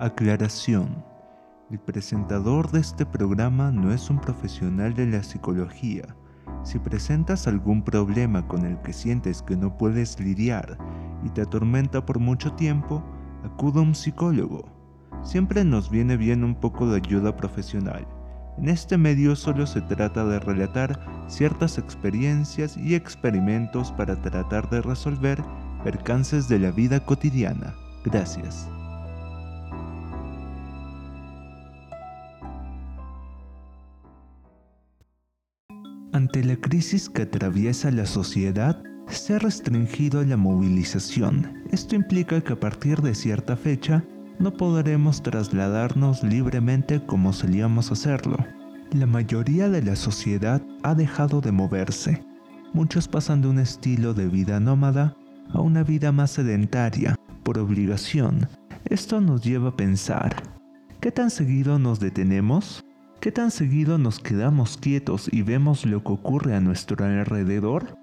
Aclaración. El presentador de este programa no es un profesional de la psicología. Si presentas algún problema con el que sientes que no puedes lidiar y te atormenta por mucho tiempo, acuda a un psicólogo. Siempre nos viene bien un poco de ayuda profesional. En este medio solo se trata de relatar ciertas experiencias y experimentos para tratar de resolver percances de la vida cotidiana. Gracias. Ante la crisis que atraviesa la sociedad, se ha restringido la movilización. Esto implica que a partir de cierta fecha no podremos trasladarnos libremente como solíamos hacerlo. La mayoría de la sociedad ha dejado de moverse. Muchos pasan de un estilo de vida nómada a una vida más sedentaria, por obligación. Esto nos lleva a pensar, ¿qué tan seguido nos detenemos? ¿Qué tan seguido nos quedamos quietos y vemos lo que ocurre a nuestro alrededor?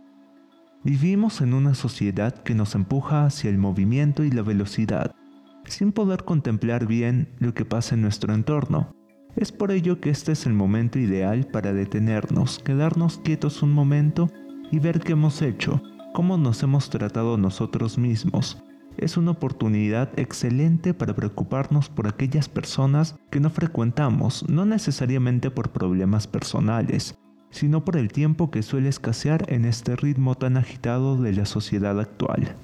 Vivimos en una sociedad que nos empuja hacia el movimiento y la velocidad, sin poder contemplar bien lo que pasa en nuestro entorno. Es por ello que este es el momento ideal para detenernos, quedarnos quietos un momento y ver qué hemos hecho, cómo nos hemos tratado nosotros mismos, es una oportunidad excelente para preocuparnos por aquellas personas que no frecuentamos, no necesariamente por problemas personales, sino por el tiempo que suele escasear en este ritmo tan agitado de la sociedad actual.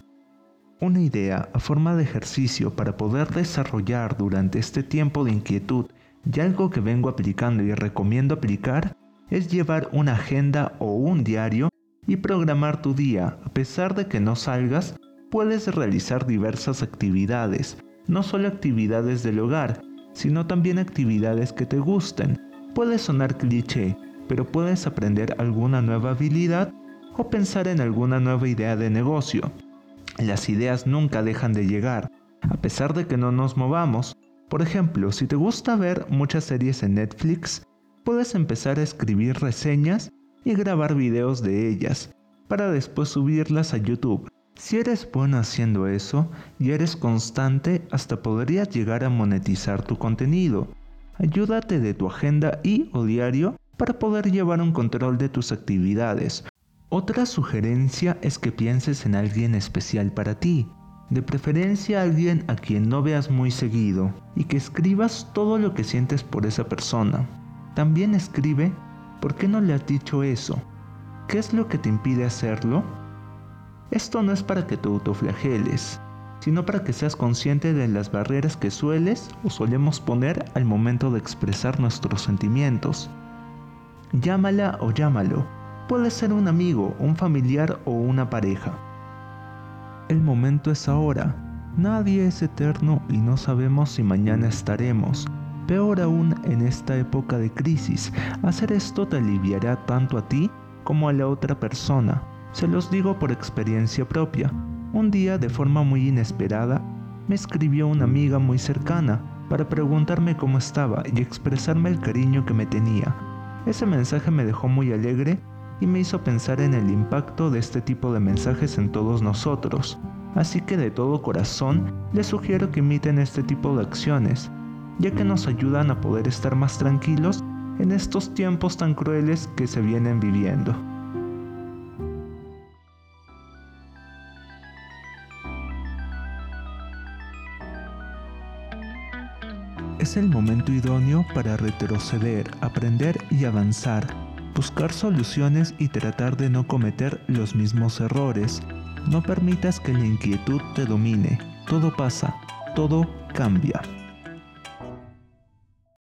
Una idea a forma de ejercicio para poder desarrollar durante este tiempo de inquietud y algo que vengo aplicando y recomiendo aplicar es llevar una agenda o un diario y programar tu día a pesar de que no salgas puedes realizar diversas actividades, no solo actividades del hogar, sino también actividades que te gusten. Puede sonar cliché, pero puedes aprender alguna nueva habilidad o pensar en alguna nueva idea de negocio. Las ideas nunca dejan de llegar, a pesar de que no nos movamos. Por ejemplo, si te gusta ver muchas series en Netflix, puedes empezar a escribir reseñas y grabar videos de ellas, para después subirlas a YouTube si eres bueno haciendo eso y eres constante, hasta podrías llegar a monetizar tu contenido. Ayúdate de tu agenda y o diario para poder llevar un control de tus actividades. Otra sugerencia es que pienses en alguien especial para ti, de preferencia alguien a quien no veas muy seguido, y que escribas todo lo que sientes por esa persona. También escribe, ¿por qué no le has dicho eso? ¿Qué es lo que te impide hacerlo? Esto no es para que te autoflageles, sino para que seas consciente de las barreras que sueles o solemos poner al momento de expresar nuestros sentimientos. Llámala o llámalo. Puede ser un amigo, un familiar o una pareja. El momento es ahora. Nadie es eterno y no sabemos si mañana estaremos. Peor aún en esta época de crisis, hacer esto te aliviará tanto a ti como a la otra persona. Se los digo por experiencia propia. Un día, de forma muy inesperada, me escribió una amiga muy cercana para preguntarme cómo estaba y expresarme el cariño que me tenía. Ese mensaje me dejó muy alegre y me hizo pensar en el impacto de este tipo de mensajes en todos nosotros. Así que de todo corazón les sugiero que imiten este tipo de acciones, ya que nos ayudan a poder estar más tranquilos en estos tiempos tan crueles que se vienen viviendo. Es el momento idóneo para retroceder, aprender y avanzar, buscar soluciones y tratar de no cometer los mismos errores. No permitas que la inquietud te domine. Todo pasa, todo cambia.